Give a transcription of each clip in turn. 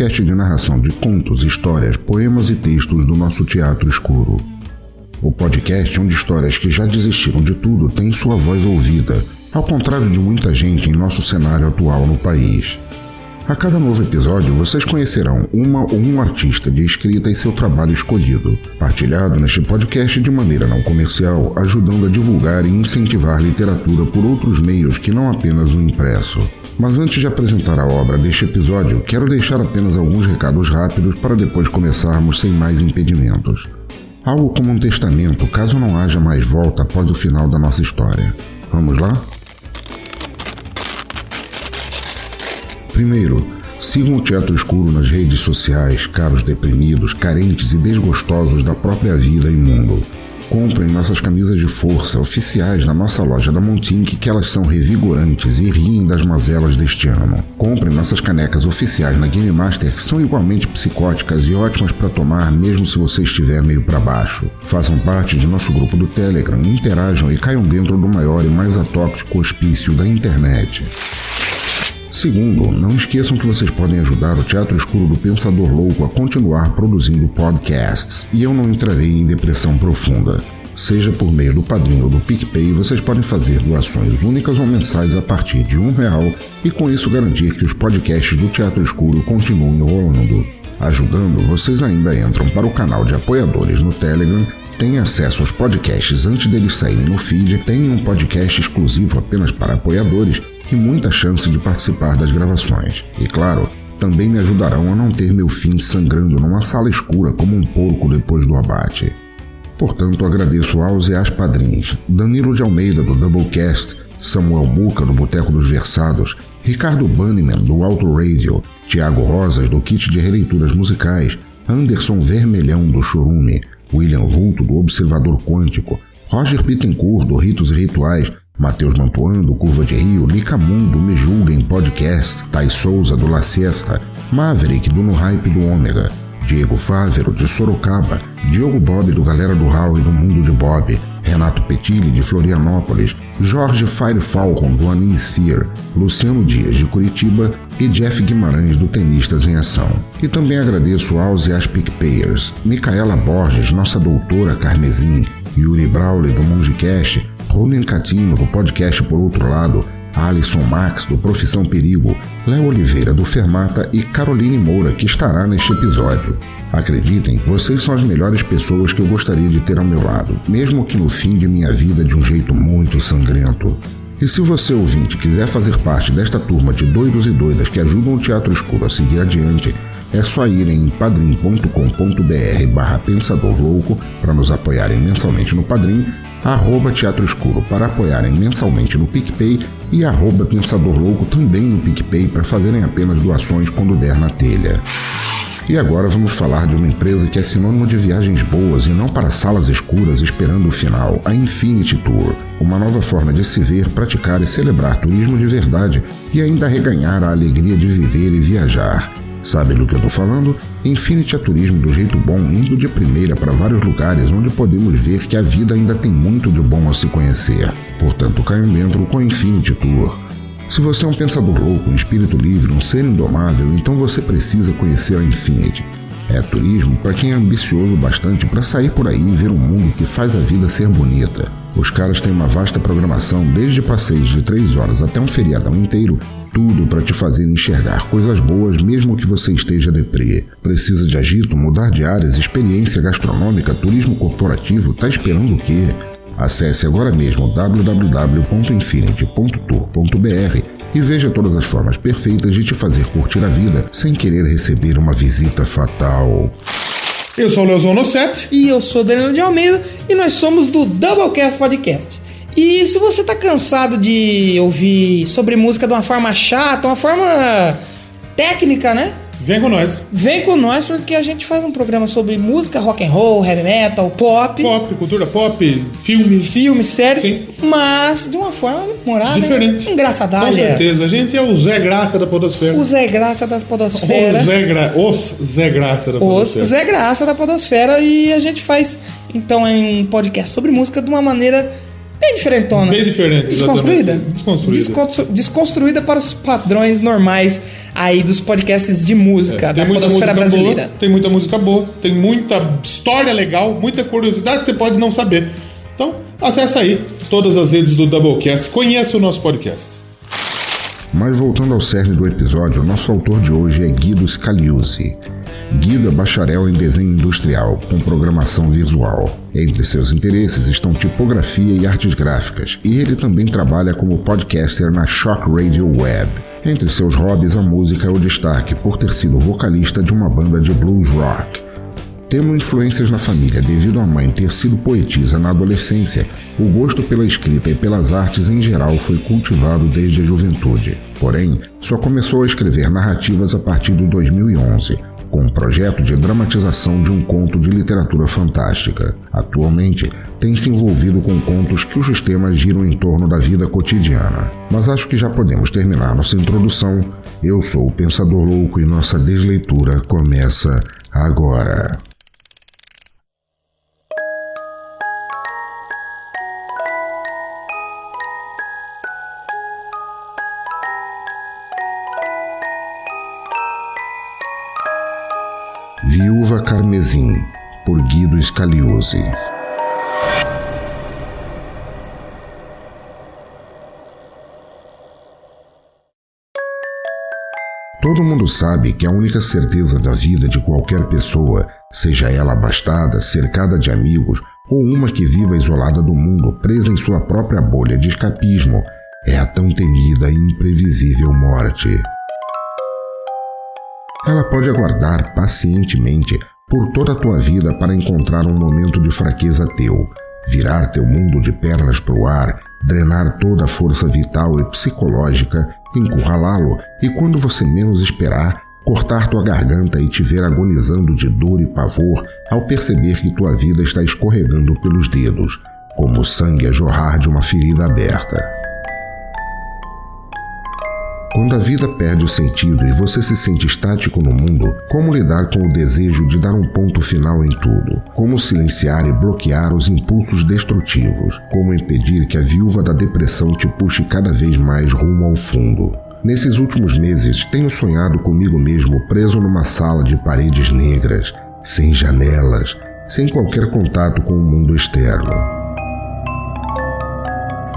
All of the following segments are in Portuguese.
Podcast de narração de contos, histórias, poemas e textos do nosso teatro escuro. O podcast onde histórias que já desistiram de tudo têm sua voz ouvida, ao contrário de muita gente em nosso cenário atual no país. A cada novo episódio, vocês conhecerão uma ou um artista de escrita e seu trabalho escolhido, partilhado neste podcast de maneira não comercial, ajudando a divulgar e incentivar literatura por outros meios que não apenas o impresso. Mas antes de apresentar a obra deste episódio, quero deixar apenas alguns recados rápidos para depois começarmos sem mais impedimentos. Algo como um testamento, caso não haja mais volta após o final da nossa história. Vamos lá? Primeiro, sigam o Teatro Escuro nas redes sociais, caros deprimidos, carentes e desgostosos da própria vida e mundo. Comprem nossas camisas de força oficiais na nossa loja da Montink, que elas são revigorantes e riem das mazelas deste ano. Comprem nossas canecas oficiais na Game Master, que são igualmente psicóticas e ótimas para tomar mesmo se você estiver meio para baixo. Façam parte de nosso grupo do Telegram, interajam e caiam dentro do maior e mais atóxico hospício da internet. Segundo, não esqueçam que vocês podem ajudar o Teatro Escuro do Pensador Louco a continuar produzindo podcasts, e eu não entrarei em depressão profunda. Seja por meio do padrinho ou do PicPay, vocês podem fazer doações únicas ou mensais a partir de um real e com isso garantir que os podcasts do Teatro Escuro continuem rolando. Ajudando, vocês ainda entram para o canal de apoiadores no Telegram têm acesso aos podcasts antes deles saírem no feed, têm um podcast exclusivo apenas para apoiadores e muita chance de participar das gravações. E claro, também me ajudarão a não ter meu fim sangrando numa sala escura como um porco depois do abate. Portanto, agradeço aos e às padrinhos Danilo de Almeida, do Doublecast, Samuel Muca, do Boteco dos Versados, Ricardo Banniman, do Auto Radio, Tiago Rosas, do Kit de Releituras Musicais, Anderson Vermelhão, do Chorume, William Vulto, do Observador Quântico, Roger Pittencourt, do Ritos e Rituais, Matheus Mantuan, Curva de Rio, Lica Mundo, Me Julguem Podcast, Thais Souza, do La Siesta, Maverick, do No Hype do Ômega, Diego Fávero, de Sorocaba, Diogo Bob, do Galera do Hall e do Mundo de Bob, Renato Petilli, de Florianópolis, Jorge Fire Falcon, do Animesphere, Luciano Dias, de Curitiba e Jeff Guimarães, do Tenistas em Ação. E também agradeço aos e às PicPayers, Micaela Borges, nossa doutora Carmesim, Yuri Brawley, do Mongecast, Ronen Catino, do podcast Por Outro Lado, Alisson Max, do Profissão Perigo, Léo Oliveira, do Fermata e Caroline Moura, que estará neste episódio. Acreditem, vocês são as melhores pessoas que eu gostaria de ter ao meu lado, mesmo que no fim de minha vida de um jeito muito sangrento. E se você, ouvinte, quiser fazer parte desta turma de doidos e doidas que ajudam o Teatro Escuro a seguir adiante, é só ir em padrim.com.br barra Pensador Louco para nos apoiarem mensalmente no Padrim arroba Teatro Escuro para apoiarem mensalmente no PicPay e arroba Pensador Louco também no PicPay para fazerem apenas doações quando der na telha. E agora vamos falar de uma empresa que é sinônimo de viagens boas e não para salas escuras esperando o final, a Infinity Tour, uma nova forma de se ver, praticar e celebrar turismo de verdade e ainda reganhar a alegria de viver e viajar. Sabe do que eu estou falando? Infinity é turismo do jeito bom, indo de primeira para vários lugares onde podemos ver que a vida ainda tem muito de bom a se conhecer. Portanto, caiam dentro com Infinity Tour. Se você é um pensador louco, um espírito livre, um ser indomável, então você precisa conhecer a Infinity. É turismo para quem é ambicioso bastante para sair por aí e ver um mundo que faz a vida ser bonita. Os caras têm uma vasta programação, desde passeios de 3 horas até um feriadão inteiro, tudo para te fazer enxergar coisas boas mesmo que você esteja deprê. Precisa de agito, mudar de áreas, experiência gastronômica, turismo corporativo, tá esperando o quê? Acesse agora mesmo www.infinity.tour.br e veja todas as formas perfeitas de te fazer curtir a vida sem querer receber uma visita fatal. Eu sou o Leozão Nosset. E eu sou Danilo de Almeida e nós somos do Doublecast Podcast. E se você tá cansado de ouvir sobre música de uma forma chata, uma forma técnica, né? Vem com nós. Vem com nós porque a gente faz um programa sobre música, rock and roll, heavy metal, pop. Pop, cultura pop, filmes. Filmes, séries, Sim. mas de uma forma morada. Diferente. Engraçadalha. Com certeza. A gente é o Zé Graça da Podosfera. O Zé Graça da Podosfera. Os Zé, Gra... Os Zé Graça da Os Podosfera. Zé Graça da Podosfera. E a gente faz, então, um podcast sobre música de uma maneira bem diferentona. Bem diferente, Desconstruída? Desconstruída. Desconstru- Desconstruída para os padrões normais aí dos podcasts de música É, da Podosfera brasileira. boa, tem muita música boa, tem muita história legal, muita curiosidade que você pode não saber. Então, acessa aí todas as redes do Doublecast, conheça o nosso podcast. Mas voltando ao cerne do episódio, nosso autor de hoje é Guido Scaliuzzi. Guido é bacharel em desenho industrial, com programação visual. Entre seus interesses estão tipografia e artes gráficas, e ele também trabalha como podcaster na Shock Radio Web. Entre seus hobbies, a música é o destaque, por ter sido vocalista de uma banda de blues rock. Tendo influências na família devido à mãe ter sido poetisa na adolescência, o gosto pela escrita e pelas artes em geral foi cultivado desde a juventude. Porém, só começou a escrever narrativas a partir de 2011, com um projeto de dramatização de um conto de literatura fantástica. Atualmente, tem se envolvido com contos cujos temas giram em torno da vida cotidiana. Mas acho que já podemos terminar nossa introdução. Eu sou o Pensador Louco e nossa desleitura começa agora. Carmesim, por Guido Scaliuzzi. Todo mundo sabe que a única certeza da vida de qualquer pessoa, seja ela abastada, cercada de amigos ou uma que viva isolada do mundo, presa em sua própria bolha de escapismo, é a tão temida e imprevisível morte. Ela pode aguardar pacientemente por toda a tua vida para encontrar um momento de fraqueza teu, virar teu mundo de pernas para o ar, drenar toda a força vital e psicológica, encurralá-lo e, quando você menos esperar, cortar tua garganta e te ver agonizando de dor e pavor ao perceber que tua vida está escorregando pelos dedos, como sangue a jorrar de uma ferida aberta. Quando a vida perde o sentido e você se sente estático no mundo, como lidar com o desejo de dar um ponto final em tudo? Como silenciar e bloquear os impulsos destrutivos? Como impedir que a viúva da depressão te puxe cada vez mais rumo ao fundo? Nesses últimos meses, tenho sonhado comigo mesmo preso numa sala de paredes negras, sem janelas, sem qualquer contato com o mundo externo.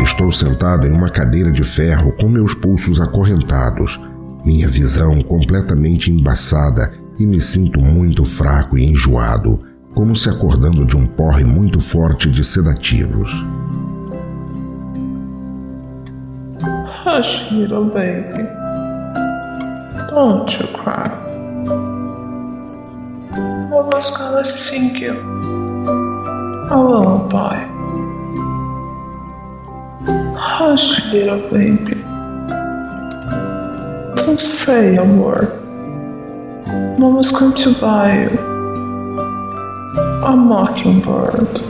Estou sentado em uma cadeira de ferro com meus pulsos acorrentados, minha visão completamente embaçada e me sinto muito fraco e enjoado, como se acordando de um porre muito forte de sedativos. Hush, little baby. Don't you cry. Mama's gonna sing you a lullaby. Hush, little baby. Don't say a word. Mama's going to a mockingbird.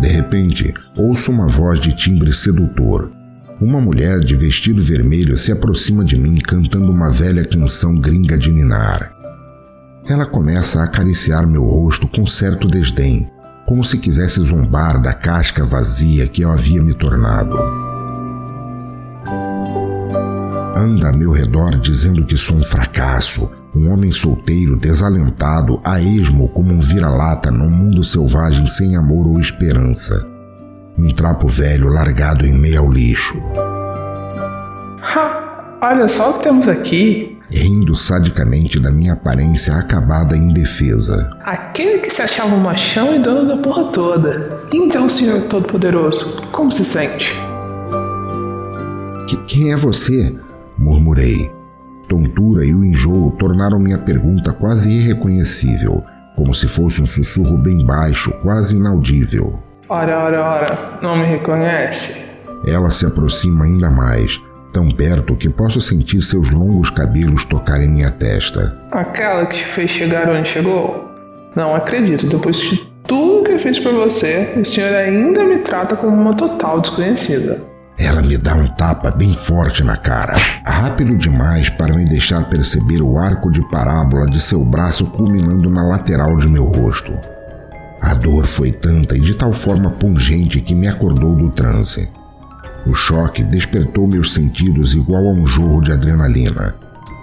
De repente, ouço uma voz de timbre sedutor. Uma mulher de vestido vermelho se aproxima de mim cantando uma velha canção gringa de ninar. Ela começa a acariciar meu rosto com certo desdém, como se quisesse zombar da casca vazia que eu havia me tornado. Anda a meu redor dizendo que sou um fracasso, um homem solteiro, desalentado, a esmo como um vira-lata num mundo selvagem sem amor ou esperança. Um trapo velho largado em meio ao lixo. Ha! olha só o que temos aqui. Rindo sadicamente da minha aparência acabada e indefesa. Aquele que se achava um machão e dono da porra toda. Então, senhor todo-poderoso, como se sente? Que, quem é você? Murmurei. Tontura e o enjoo tornaram minha pergunta quase irreconhecível, como se fosse um sussurro bem baixo, quase inaudível. Ora, ora, ora, não me reconhece? Ela se aproxima ainda mais, tão perto que posso sentir seus longos cabelos tocarem minha testa. Aquela que te fez chegar onde chegou? Não acredito, depois de tudo que eu fiz por você, o senhor ainda me trata como uma total desconhecida. Ela me dá um tapa bem forte na cara, rápido demais para me deixar perceber o arco de parábola de seu braço culminando na lateral de meu rosto. A dor foi tanta e de tal forma pungente que me acordou do transe. O choque despertou meus sentidos igual a um jorro de adrenalina.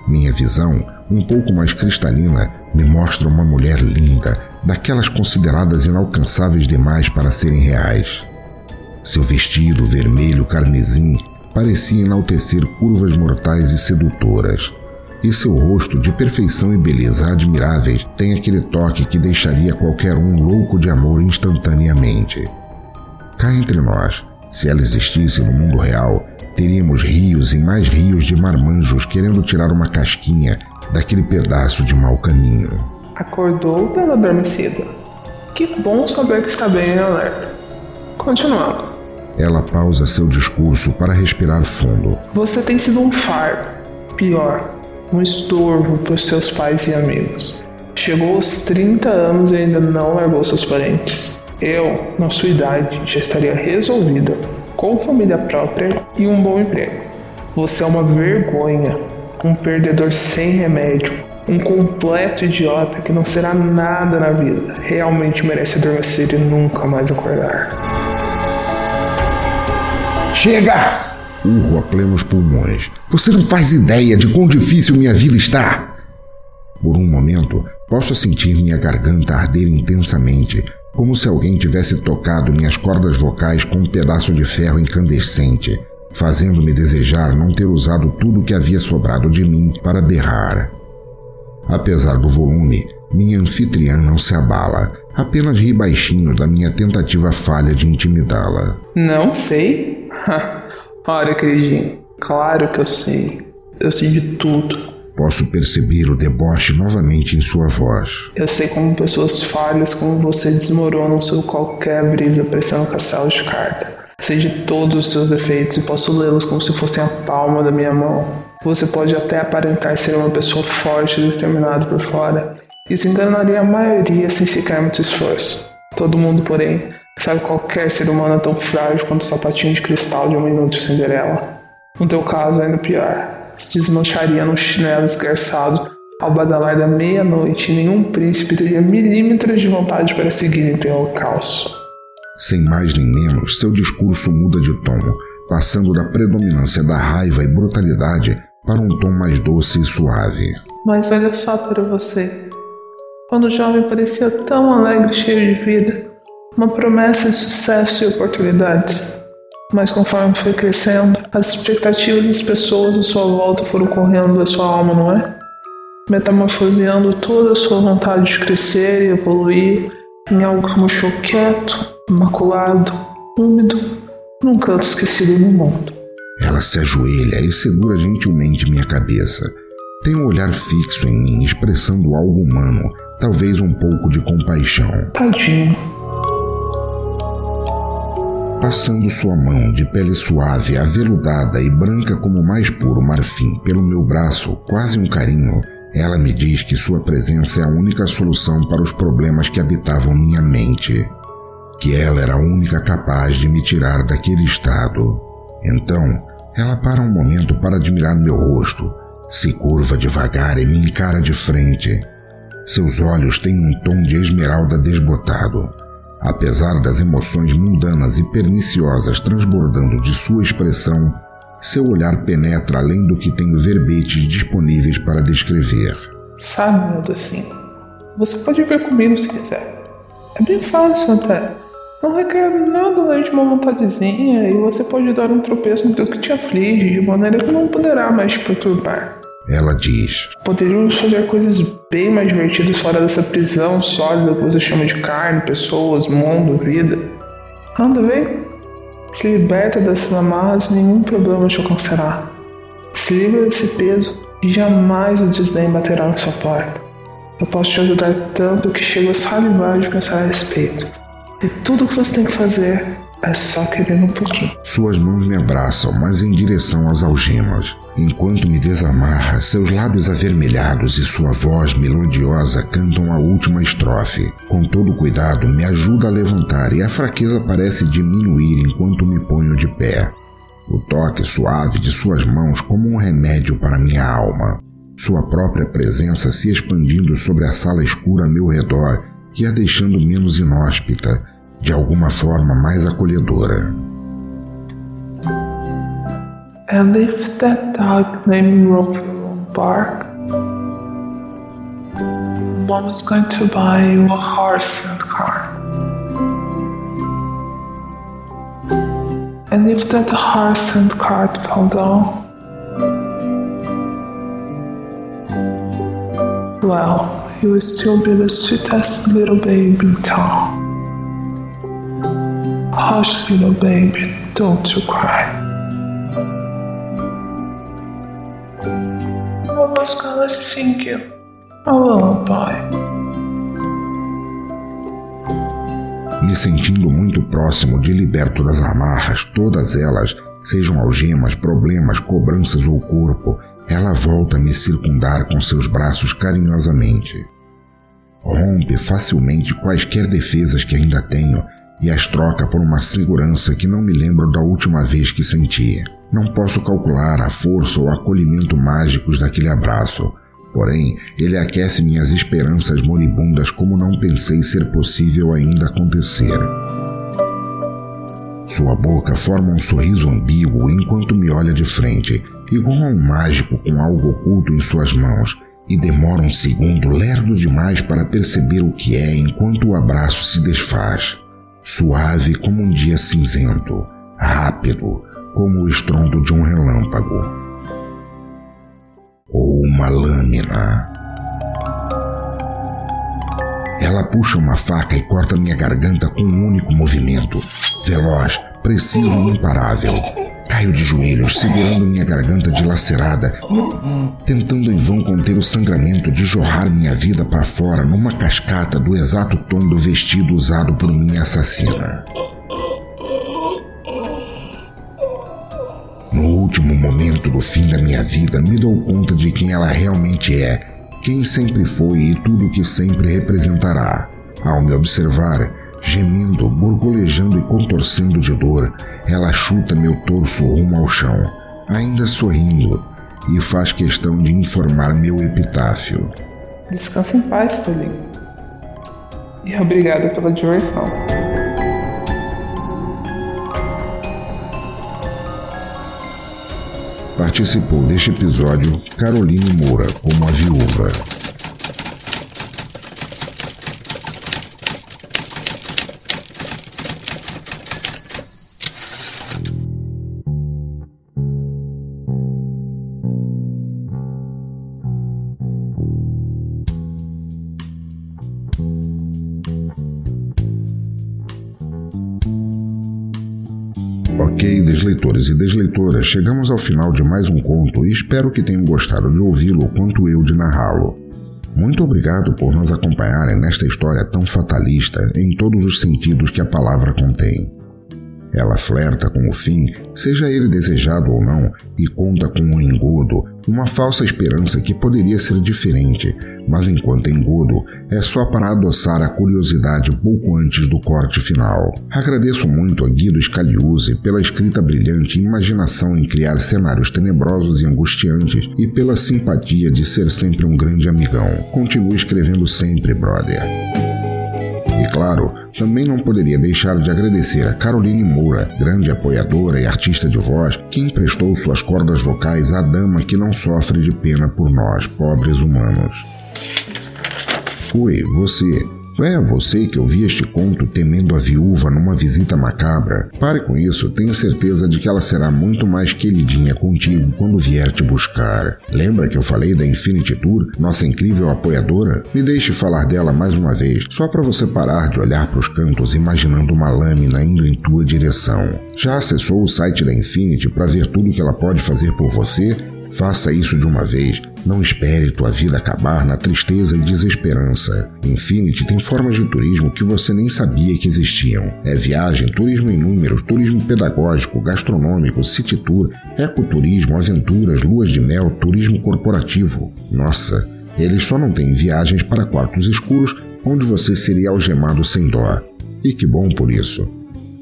Minha visão, um pouco mais cristalina, me mostra uma mulher linda, daquelas consideradas inalcançáveis demais para serem reais. Seu vestido vermelho carmesim parecia enaltecer curvas mortais e sedutoras. E seu rosto, de perfeição e beleza admiráveis, tem aquele toque que deixaria qualquer um louco de amor instantaneamente. Cá entre nós, se ela existisse no mundo real, teríamos rios e mais rios de marmanjos querendo tirar uma casquinha daquele pedaço de mau caminho. Acordou pela adormecida. Que bom saber que está bem em alerta. Continuando. Ela pausa seu discurso para respirar fundo. Você tem sido um fardo. Pior, um estorvo para os seus pais e amigos. Chegou aos 30 anos e ainda não largou seus parentes. Eu, na sua idade, já estaria resolvida, com família própria e um bom emprego. Você é uma vergonha, um perdedor sem remédio, um completo idiota que não será nada na vida. Realmente merece adormecer e nunca mais acordar. Chega! Urro a plenos pulmões. Você não faz ideia de quão difícil minha vida está. Por um momento, posso sentir minha garganta arder intensamente, como se alguém tivesse tocado minhas cordas vocais com um pedaço de ferro incandescente, fazendo-me desejar não ter usado tudo o que havia sobrado de mim para berrar. Apesar do volume, minha anfitriã não se abala, apenas ri baixinho da minha tentativa falha de intimidá-la. Não sei? Olha, queridinho, claro que eu sei. Eu sei de tudo. Posso perceber o deboche novamente em sua voz. Eu sei como pessoas falhas como você desmoronam sob qualquer brisa parecendo castelo de carta. Sei de todos os seus defeitos e posso lê-los como se fossem a palma da minha mão. Você pode até aparentar ser uma pessoa forte e determinada por fora. Isso enganaria a maioria sem sequer muito esforço. Todo mundo, porém, sabe que qualquer ser humano é tão frágil quanto o sapatinho de cristal de uma inútil Cinderela. No teu caso, ainda pior. Se desmancharia num chinelo esgarçado ao badalar da meia-noite e nenhum príncipe teria milímetros de vontade para seguir em teu holocausto. Sem mais nem menos, seu discurso muda de tom, passando da predominância da raiva e brutalidade para um tom mais doce e suave. Mas olha só para você. Quando o jovem parecia tão alegre e cheio de vida, uma promessa de sucesso e oportunidades. Mas conforme foi crescendo, as expectativas das pessoas à sua volta foram correndo da sua alma, não é? Metamorfoseando toda a sua vontade de crescer e evoluir em algo que murchou quieto, imaculado, úmido, num canto esquecido no mundo. Ela se ajoelha e segura gentilmente minha cabeça. Tem um olhar fixo em mim, expressando algo humano, talvez um pouco de compaixão. Tadinho. Passando sua mão de pele suave, aveludada e branca como o mais puro marfim pelo meu braço, quase um carinho, ela me diz que sua presença é a única solução para os problemas que habitavam minha mente. Que ela era a única capaz de me tirar daquele estado. Então, ela para um momento para admirar meu rosto, se curva devagar e me encara de frente. Seus olhos têm um tom de esmeralda desbotado Apesar das emoções mundanas e perniciosas transbordando de sua expressão, seu olhar penetra além do que tenho verbetes disponíveis para descrever. Sabe, meu docinho, você pode ver comigo se quiser. É bem fácil até. Não requer nada além de uma vontadezinha e você pode dar um tropeço no que te aflige de maneira que não poderá mais te perturbar. Ela diz: Poderíamos fazer coisas bem mais divertidas fora dessa prisão sólida que você chama de carne, pessoas, mundo, vida. Anda, vem. Se liberta dessas amarras e nenhum problema te alcançará. Se livra desse peso e jamais o desdém baterá na sua porta. Eu posso te ajudar tanto que chego a salivar de pensar a respeito. E tudo o que você tem que fazer é só querer um pouquinho. Suas mãos me abraçam, mas em direção às algemas. Enquanto me desamarra, seus lábios avermelhados e sua voz melodiosa cantam a última estrofe. Com todo cuidado, me ajuda a levantar e a fraqueza parece diminuir enquanto me ponho de pé. O toque suave de suas mãos como um remédio para minha alma. Sua própria presença se expandindo sobre a sala escura a meu redor e a deixando menos inóspita, de alguma forma mais acolhedora. And if that dog named bark, one was going to buy you a horse and cart. And if that horse and cart fell down, well, you will still be the sweetest little baby in town. Hush, little baby, don't you cry. Mama's gonna sing you a lullaby. Me sentindo muito próximo de liberto das amarras, todas elas, sejam algemas, problemas, cobranças ou corpo, ela volta a me circundar com seus braços carinhosamente. Rompe facilmente quaisquer defesas que ainda tenho e as troca por uma segurança que não me lembro da última vez que senti. Não posso calcular a força ou acolhimento mágicos daquele abraço, porém ele aquece minhas esperanças moribundas como não pensei ser possível ainda acontecer. Sua boca forma um sorriso ambíguo enquanto me olha de frente, igual a um mágico com algo oculto em suas mãos, e demora um segundo lerdo demais para perceber o que é enquanto o abraço se desfaz. Suave como um dia cinzento, rápido como o estrondo de um relâmpago. Ou uma lâmina. Ela puxa uma faca e corta minha garganta com um único movimento, veloz, preciso e imparável. Caio de joelhos, segurando minha garganta dilacerada, tentando em vão conter o sangramento de jorrar minha vida para fora numa cascata do exato tom do vestido usado por minha assassina. No último momento do fim da minha vida, me dou conta de quem ela realmente é, quem sempre foi e tudo o que sempre representará. Ao me observar, gemendo, gorgolejando e contorcendo de dor, ela chuta meu torso rumo ao chão, ainda sorrindo, e faz questão de informar meu epitáfio. Descansa em paz, Tolinho. E obrigada pela diversão. Participou deste episódio Caroline Moura como a viúva. E desleitoras, chegamos ao final de mais um conto e espero que tenham gostado de ouvi-lo quanto eu de narrá-lo. Muito obrigado por nos acompanharem nesta história tão fatalista em todos os sentidos que a palavra contém. Ela flerta com o fim, seja ele desejado ou não, e conta com um engodo, uma falsa esperança que poderia ser diferente, mas enquanto engodo, é só para adoçar a curiosidade pouco antes do corte final. Agradeço muito a Guido Scaliuzzi pela escrita brilhante e imaginação em criar cenários tenebrosos e angustiantes e pela simpatia de ser sempre um grande amigão. Continue escrevendo sempre, brother. E claro, também não poderia deixar de agradecer a Caroline Moura, grande apoiadora e artista de voz, que emprestou suas cordas vocais à dama que não sofre de pena por nós, pobres humanos. Oi, você. É, você que ouvia este conto temendo a viúva numa visita macabra. Pare com isso, tenho certeza de que ela será muito mais queridinha contigo quando vier te buscar. Lembra que eu falei da Infinity Tour, nossa incrível apoiadora? Me deixe falar dela mais uma vez, só para você parar de olhar para os cantos imaginando uma lâmina indo em tua direção. Já acessou o site da Infinity para ver tudo que ela pode fazer por você? Faça isso de uma vez. Não espere tua vida acabar na tristeza e desesperança. Infinity tem formas de turismo que você nem sabia que existiam. É viagem, turismo em números, turismo pedagógico, gastronômico, city tour, ecoturismo, aventuras, luas de mel, turismo corporativo. Nossa, eles só não têm viagens para quartos escuros onde você seria algemado sem dó. E que bom por isso.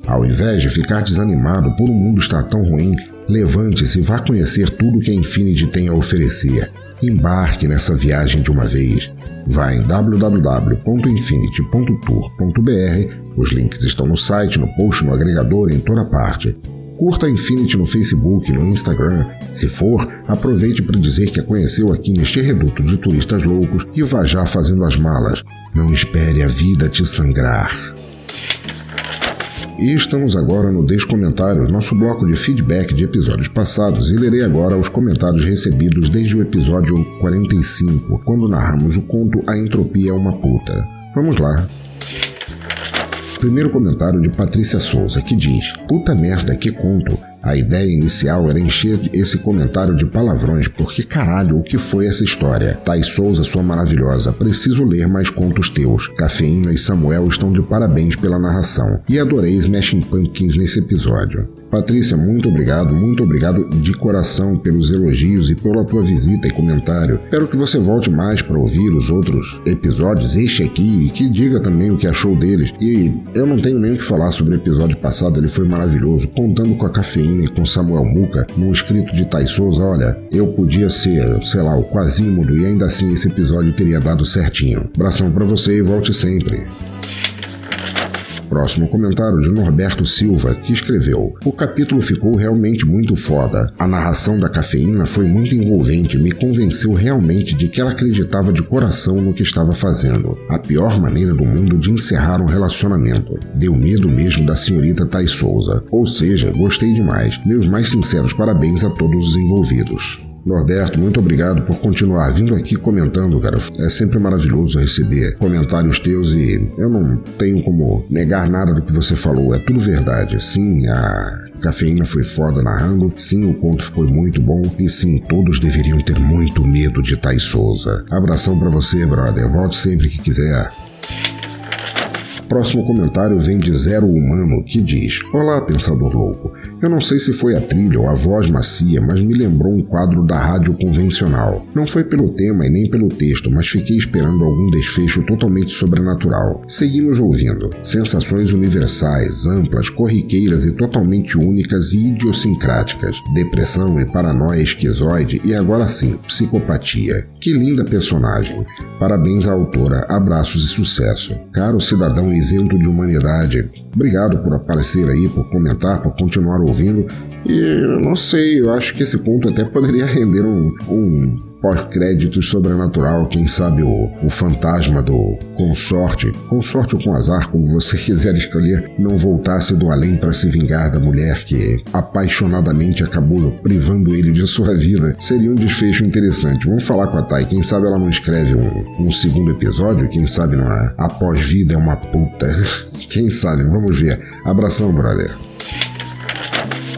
Ao invés de ficar desanimado por um mundo estar tão ruim, Levante-se e vá conhecer tudo que a Infinity tem a oferecer. Embarque nessa viagem de uma vez. Vá em www.infinity.tour.br. Os links estão no site, no post, no agregador, em toda parte. Curta a Infinity no Facebook, no Instagram. Se for, aproveite para dizer que a conheceu aqui neste reduto de turistas loucos e vá já fazendo as malas. Não espere a vida te sangrar. E estamos agora no Descomentários, nosso bloco de feedback de episódios passados, e lerei agora os comentários recebidos desde o episódio 45, quando narramos o conto A Entropia é uma Puta. Vamos lá. Primeiro comentário de Patrícia Souza, que diz: Puta merda, que conto! A ideia inicial era encher esse comentário de palavrões, porque caralho, o que foi essa história? Thais Souza, sua maravilhosa, preciso ler mais contos teus. Cafeína e Samuel estão de parabéns pela narração. E adorei Smashing Pumpkins nesse episódio. Patrícia, muito obrigado, muito obrigado de coração pelos elogios e pela tua visita e comentário. Espero que você volte mais para ouvir os outros episódios, este aqui, e que diga também o que achou deles. E eu não tenho nem o que falar sobre o episódio passado, ele foi maravilhoso, contando com a cafeína com Samuel Muca, num escrito de Thais Souza, olha, eu podia ser, sei lá, o Quasímodo e ainda assim esse episódio teria dado certinho. Abração para você e volte sempre. Próximo comentário de Norberto Silva, que escreveu: O capítulo ficou realmente muito foda. A narração da cafeína foi muito envolvente e me convenceu realmente de que ela acreditava de coração no que estava fazendo. A pior maneira do mundo de encerrar um relacionamento. Deu medo mesmo da senhorita Thais Souza. Ou seja, gostei demais. Meus mais sinceros parabéns a todos os envolvidos. Norberto, muito obrigado por continuar vindo aqui comentando, cara. É sempre maravilhoso receber comentários teus e eu não tenho como negar nada do que você falou. É tudo verdade. Sim, a Cafeína foi foda narrando, sim, o conto ficou muito bom e sim, todos deveriam ter muito medo de Thais Souza. Abração para você, brother. Volte sempre que quiser. Próximo comentário vem de Zero Humano, que diz: Olá, pensador louco. Eu não sei se foi a trilha ou a voz macia, mas me lembrou um quadro da rádio convencional. Não foi pelo tema e nem pelo texto, mas fiquei esperando algum desfecho totalmente sobrenatural. Seguimos ouvindo. Sensações universais, amplas, corriqueiras e totalmente únicas e idiosincráticas. Depressão e paranoia esquizoide e agora sim, psicopatia. Que linda personagem. Parabéns à autora, abraços e sucesso. Caro cidadão isento de humanidade, obrigado por aparecer aí, por comentar, por continuar ouvindo. E eu não sei, eu acho que esse ponto até poderia render um, um pós-créditos sobrenatural, quem sabe o, o fantasma do consorte, consorte ou com azar, como você quiser escolher, não voltasse do além para se vingar da mulher que apaixonadamente acabou privando ele de sua vida. Seria um desfecho interessante. Vamos falar com a Thay, quem sabe ela não escreve um, um segundo episódio, quem sabe não é? Após vida é uma puta. Quem sabe, vamos ver. Abração, brother.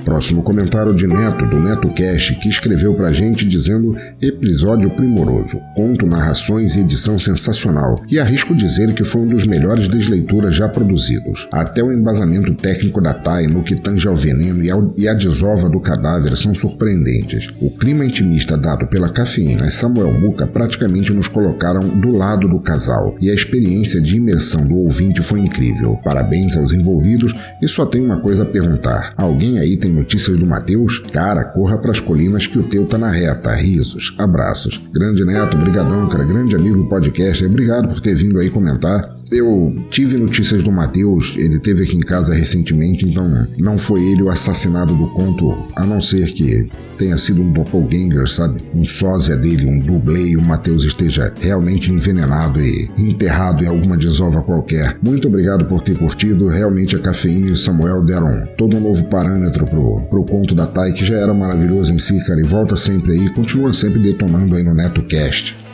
Próximo comentário de Neto, do Neto Cash, que escreveu pra gente dizendo episódio primoroso, conto, narrações e edição sensacional, e arrisco dizer que foi um dos melhores das leituras já produzidos. Até o embasamento técnico da Thay no que tange ao veneno e, ao, e a desova do cadáver são surpreendentes. O clima intimista dado pela cafeína e Samuel Muca praticamente nos colocaram do lado do casal, e a experiência de imersão do ouvinte foi incrível. Parabéns aos envolvidos e só tenho uma coisa a perguntar: alguém aí tem notícias do Matheus? Cara, corra pras colinas que o teu tá na reta. Risos, abraços. Grande Neto, brigadão, cara. Grande amigo do podcast. Obrigado por ter vindo aí comentar. Eu tive notícias do Matheus, ele teve aqui em casa recentemente, então não foi ele o assassinado do conto, a não ser que tenha sido um doppelganger, sabe? Um sósia dele, um dublê e o Matheus esteja realmente envenenado e enterrado em alguma desova qualquer. Muito obrigado por ter curtido, realmente a cafeína e o Samuel deram todo um novo parâmetro pro, pro conto da Tai, que já era maravilhoso em si, cara, e volta sempre aí, continua sempre detonando aí no NetoCast.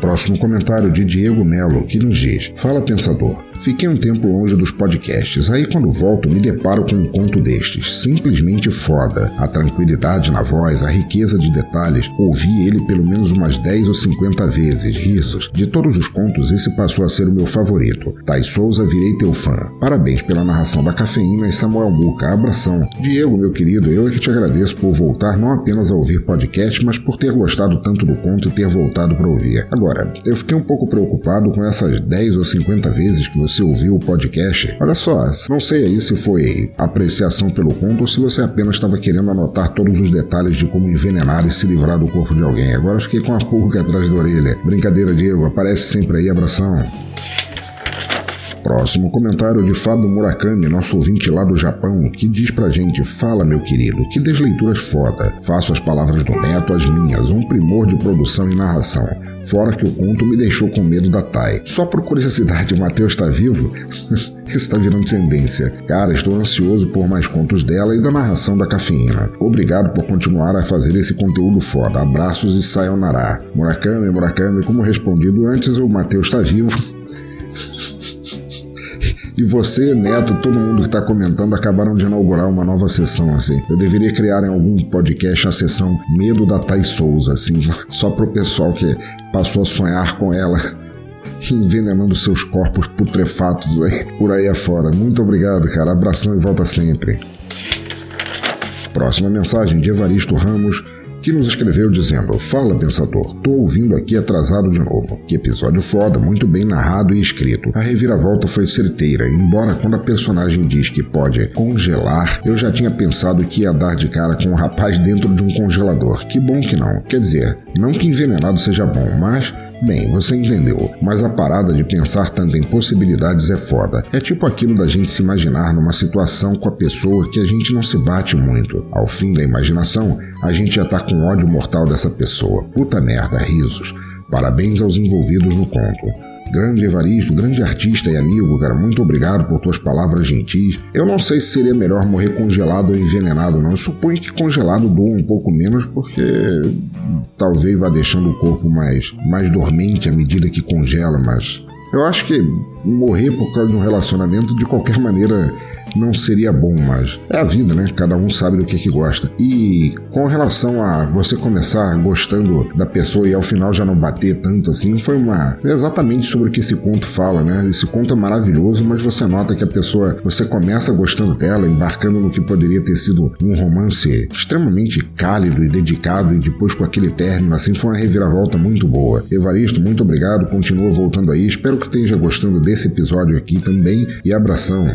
Próximo comentário de Diego Melo, que nos diz: Fala pensador. Fiquei um tempo longe dos podcasts, aí quando volto me deparo com um conto destes. Simplesmente foda. A tranquilidade na voz, a riqueza de detalhes. Ouvi ele pelo menos umas 10 ou 50 vezes, risos. De todos os contos, esse passou a ser o meu favorito. Tai Souza, virei teu fã. Parabéns pela narração da cafeína e Samuel Muca. Abração. Diego, meu querido, eu é que te agradeço por voltar não apenas a ouvir podcast, mas por ter gostado tanto do conto e ter voltado para ouvir. Agora, eu fiquei um pouco preocupado com essas 10 ou 50 vezes que você ouviu o podcast. Olha só, não sei aí se foi apreciação pelo conto ou se você apenas estava querendo anotar todos os detalhes de como envenenar e se livrar do corpo de alguém. Agora fiquei com a pulga atrás da orelha. Brincadeira, Diego, aparece sempre aí, abração. Próximo comentário de Fábio Murakami, nosso ouvinte lá do Japão, que diz pra gente: Fala, meu querido, que desleituras foda. Faço as palavras do neto as minhas, um primor de produção e narração. Fora que o conto me deixou com medo da Tai. Só por curiosidade, o Matheus tá vivo? Isso tá virando tendência. Cara, estou ansioso por mais contos dela e da narração da cafeína. Obrigado por continuar a fazer esse conteúdo foda. Abraços e sayonara. Murakami, Murakami, como respondido antes, o Matheus tá vivo e você, Neto, todo mundo que está comentando acabaram de inaugurar uma nova sessão, assim. Eu deveria criar em algum podcast a sessão Medo da Thais Souza, assim, só pro pessoal que passou a sonhar com ela envenenando seus corpos putrefatos aí, por aí afora. Muito obrigado, cara. Abração e volta sempre. Próxima mensagem de Evaristo Ramos que nos escreveu dizendo: Fala, pensador, tô ouvindo aqui atrasado de novo. Que episódio foda, muito bem narrado e escrito. A reviravolta foi certeira, embora quando a personagem diz que pode congelar, eu já tinha pensado que ia dar de cara com um rapaz dentro de um congelador. Que bom que não. Quer dizer, não que envenenado seja bom, mas Bem, você entendeu, mas a parada de pensar tanto em possibilidades é foda. É tipo aquilo da gente se imaginar numa situação com a pessoa que a gente não se bate muito. Ao fim da imaginação, a gente já tá com ódio mortal dessa pessoa. Puta merda, risos. Parabéns aos envolvidos no conto. Grande Evaristo, grande artista e amigo, cara, muito obrigado por tuas palavras gentis. Eu não sei se seria melhor morrer congelado ou envenenado, não. Eu suponho que congelado doa um pouco menos, porque talvez vá deixando o corpo mais, mais dormente à medida que congela, mas eu acho que morrer por causa de um relacionamento de qualquer maneira não seria bom, mas é a vida, né? Cada um sabe do que, que gosta. E com relação a você começar gostando da pessoa e ao final já não bater tanto assim, foi uma. exatamente sobre o que esse conto fala, né? Esse conto é maravilhoso, mas você nota que a pessoa. Você começa gostando dela, embarcando no que poderia ter sido um romance extremamente cálido e dedicado, e depois com aquele término, assim, foi uma reviravolta muito boa. Evaristo, muito obrigado, continua voltando aí. Espero que esteja gostando desse episódio aqui também e abração.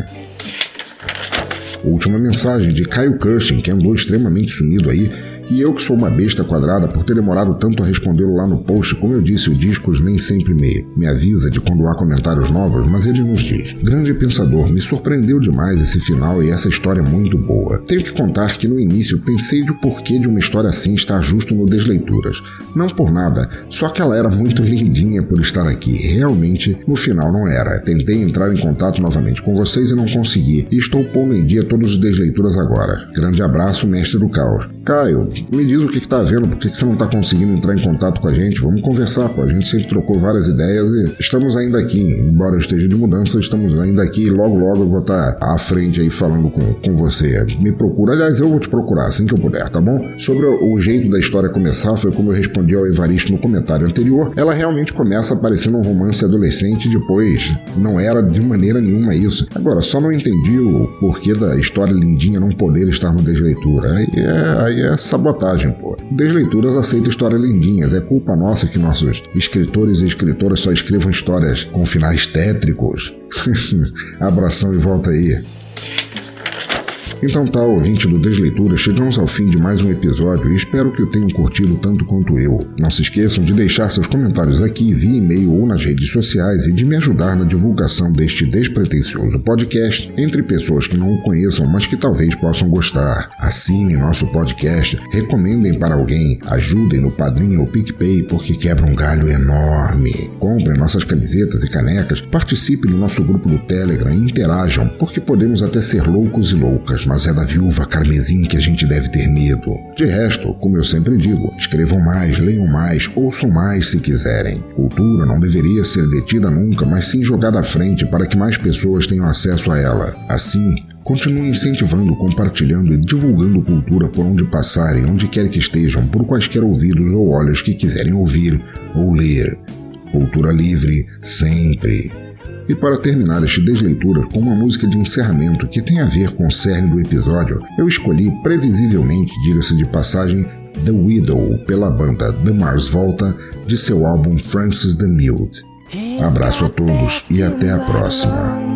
Última mensagem de Caio Cushing, que andou extremamente sumido aí e eu que sou uma besta quadrada por ter demorado tanto a respondê-lo lá no post, como eu disse, o Discos nem sempre me, me avisa de quando há comentários novos, mas ele nos diz: Grande pensador, me surpreendeu demais esse final e essa história muito boa. Tenho que contar que no início pensei de o porquê de uma história assim estar justo no Desleituras. Não por nada, só que ela era muito lindinha por estar aqui. Realmente, no final não era. Tentei entrar em contato novamente com vocês e não consegui, e estou pondo em dia todos os Desleituras agora. Grande abraço, mestre do caos. Caio, me diz o que, está vendo, por que, você não está conseguindo entrar em contato com a gente. Vamos conversar, pô. A gente sempre trocou várias ideias e estamos ainda aqui, embora eu esteja de mudança, estamos ainda aqui logo, logo eu vou estar tá à frente aí falando com, com você. Me procura, aliás, eu vou te procurar assim que eu puder, tá bom? Sobre o jeito da história começar, foi como eu respondi ao Evaristo no comentário anterior. Ela realmente começa parecendo um romance adolescente e depois não era de maneira nenhuma isso. Agora, só não entendi o porquê da história lindinha não poder estar no desleitura. Aí é, aí é pô. Desleituras aceita histórias lindinhas. É culpa nossa que nossos escritores e escritoras só escrevam histórias com finais tétricos. Abração e volta aí. Então tá, ouvinte do Desleitura, chegamos ao fim de mais um episódio e espero que o tenham curtido tanto quanto eu. Não se esqueçam de deixar seus comentários aqui via e-mail ou nas redes sociais e de me ajudar na divulgação deste despretensioso podcast entre pessoas que não o conheçam, mas que talvez possam gostar. Assinem nosso podcast, recomendem para alguém, ajudem no Padrinho ou PicPay porque quebra um galho enorme. Comprem nossas camisetas e canecas, participem no nosso grupo do Telegram e interajam, porque podemos até ser loucos e loucas, mas é da viúva carmesim que a gente deve ter medo. De resto, como eu sempre digo, escrevam mais, leiam mais, ouçam mais se quiserem. Cultura não deveria ser detida nunca, mas sim jogada à frente para que mais pessoas tenham acesso a ela. Assim, Continue incentivando, compartilhando e divulgando cultura por onde passarem, onde quer que estejam, por quaisquer ouvidos ou olhos que quiserem ouvir ou ler. Cultura livre, sempre. E para terminar este desleitura com uma música de encerramento que tem a ver com o cerne do episódio, eu escolhi previsivelmente, diga-se de passagem, The Widow pela banda The Mars Volta de seu álbum Francis the Mute. Abraço a todos e até a próxima.